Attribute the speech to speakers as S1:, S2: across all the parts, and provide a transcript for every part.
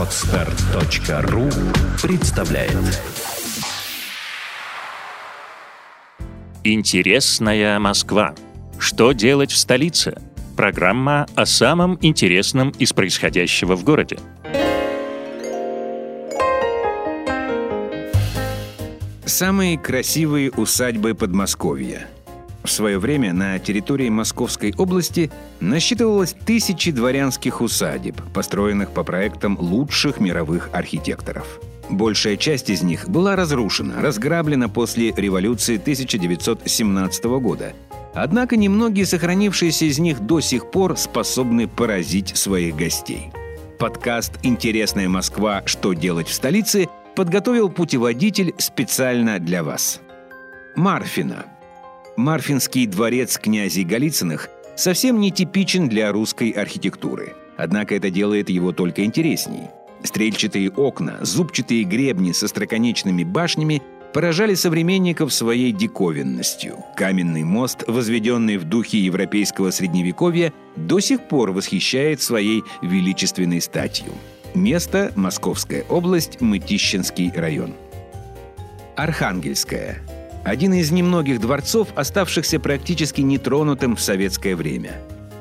S1: Отстар.ру представляет
S2: Интересная Москва. Что делать в столице? Программа о самом интересном из происходящего в городе.
S3: Самые красивые усадьбы Подмосковья. В свое время на территории Московской области насчитывалось тысячи дворянских усадеб, построенных по проектам лучших мировых архитекторов. Большая часть из них была разрушена, разграблена после революции 1917 года. Однако немногие сохранившиеся из них до сих пор способны поразить своих гостей. Подкаст «Интересная Москва. Что делать в столице» подготовил путеводитель специально для вас. Марфина. Марфинский дворец князей Голицыных совсем не типичен для русской архитектуры. Однако это делает его только интересней. Стрельчатые окна, зубчатые гребни со строконечными башнями поражали современников своей диковинностью. Каменный мост, возведенный в духе европейского средневековья, до сих пор восхищает своей величественной статью. Место – Московская область, Мытищинский район. Архангельская. Один из немногих дворцов, оставшихся практически нетронутым в советское время.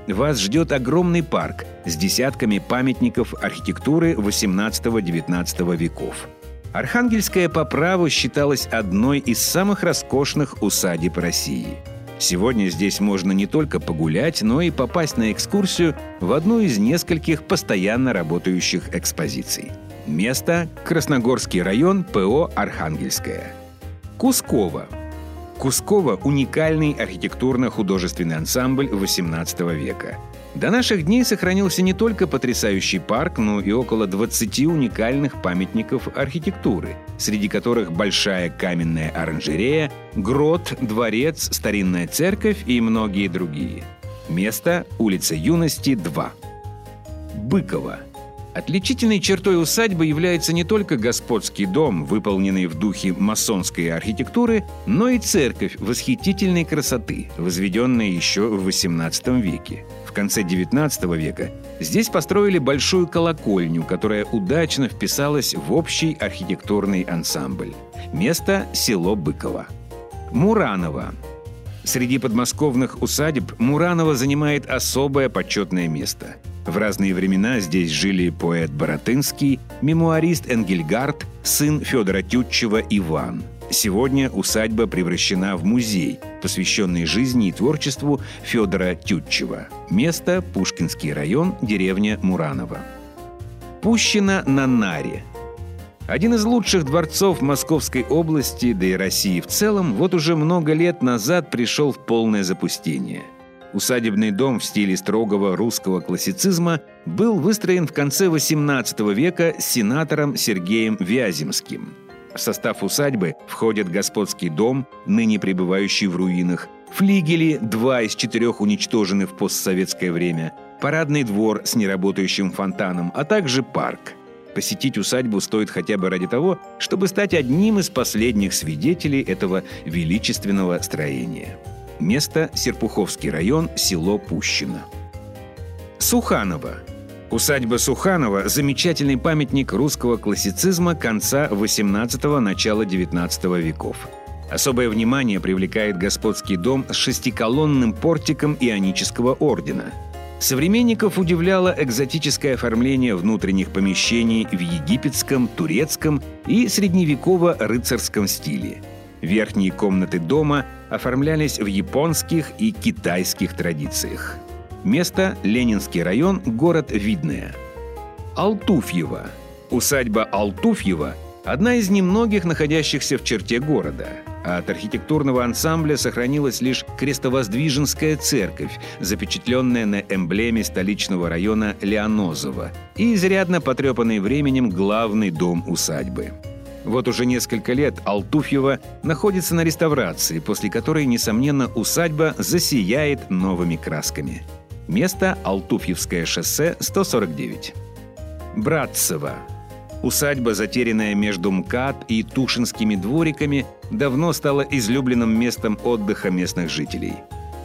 S3: Вас ждет огромный парк с десятками памятников архитектуры 18-19 веков. Архангельская по праву считалась одной из самых роскошных усадеб России. Сегодня здесь можно не только погулять, но и попасть на экскурсию в одну из нескольких постоянно работающих экспозиций. Место – Красногорский район, ПО «Архангельская». Кусково. Кусково – уникальный архитектурно-художественный ансамбль XVIII века. До наших дней сохранился не только потрясающий парк, но и около 20 уникальных памятников архитектуры, среди которых большая каменная оранжерея, грот, дворец, старинная церковь и многие другие. Место – улица Юности, 2. Быково – Отличительной чертой усадьбы является не только господский дом, выполненный в духе масонской архитектуры, но и церковь восхитительной красоты, возведенная еще в XVIII веке. В конце XIX века здесь построили большую колокольню, которая удачно вписалась в общий архитектурный ансамбль. Место – село Быково. Мураново. Среди подмосковных усадеб Муранова занимает особое почетное место – в разные времена здесь жили поэт Боротынский, мемуарист Энгельгард, сын Федора Тютчева Иван. Сегодня усадьба превращена в музей, посвященный жизни и творчеству Федора Тютчева. Место – Пушкинский район, деревня Муранова. Пущина на Наре – один из лучших дворцов Московской области, да и России в целом, вот уже много лет назад пришел в полное запустение – Усадебный дом в стиле строгого русского классицизма был выстроен в конце XVIII века сенатором Сергеем Вяземским. В состав усадьбы входят господский дом, ныне пребывающий в руинах, флигели, два из четырех уничтожены в постсоветское время, парадный двор с неработающим фонтаном, а также парк. Посетить усадьбу стоит хотя бы ради того, чтобы стать одним из последних свидетелей этого величественного строения. Место – Серпуховский район, село Пущино. Суханово. Усадьба Суханова – замечательный памятник русского классицизма конца XVIII – начала XIX веков. Особое внимание привлекает господский дом с шестиколонным портиком ионического ордена. Современников удивляло экзотическое оформление внутренних помещений в египетском, турецком и средневеково-рыцарском стиле. Верхние комнаты дома оформлялись в японских и китайских традициях. Место – Ленинский район, город Видное. Алтуфьево. Усадьба Алтуфьева – одна из немногих находящихся в черте города. А от архитектурного ансамбля сохранилась лишь крестовоздвиженская церковь, запечатленная на эмблеме столичного района Леонозово, и изрядно потрепанный временем главный дом усадьбы – вот уже несколько лет Алтуфьева находится на реставрации, после которой, несомненно, усадьба засияет новыми красками. Место – Алтуфьевское шоссе, 149. Братцево. Усадьба, затерянная между МКАД и Тушинскими двориками, давно стала излюбленным местом отдыха местных жителей.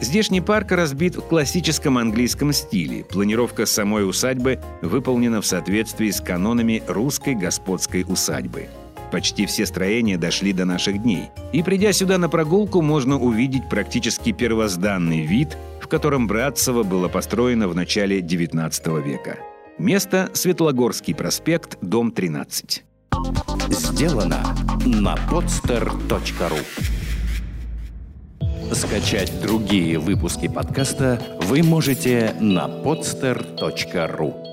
S3: Здешний парк разбит в классическом английском стиле. Планировка самой усадьбы выполнена в соответствии с канонами русской господской усадьбы. Почти все строения дошли до наших дней. И придя сюда на прогулку, можно увидеть практически первозданный вид, в котором Братцево было построено в начале XIX века. Место – Светлогорский проспект, дом 13.
S1: Сделано на podster.ru Скачать другие выпуски подкаста вы можете на podster.ru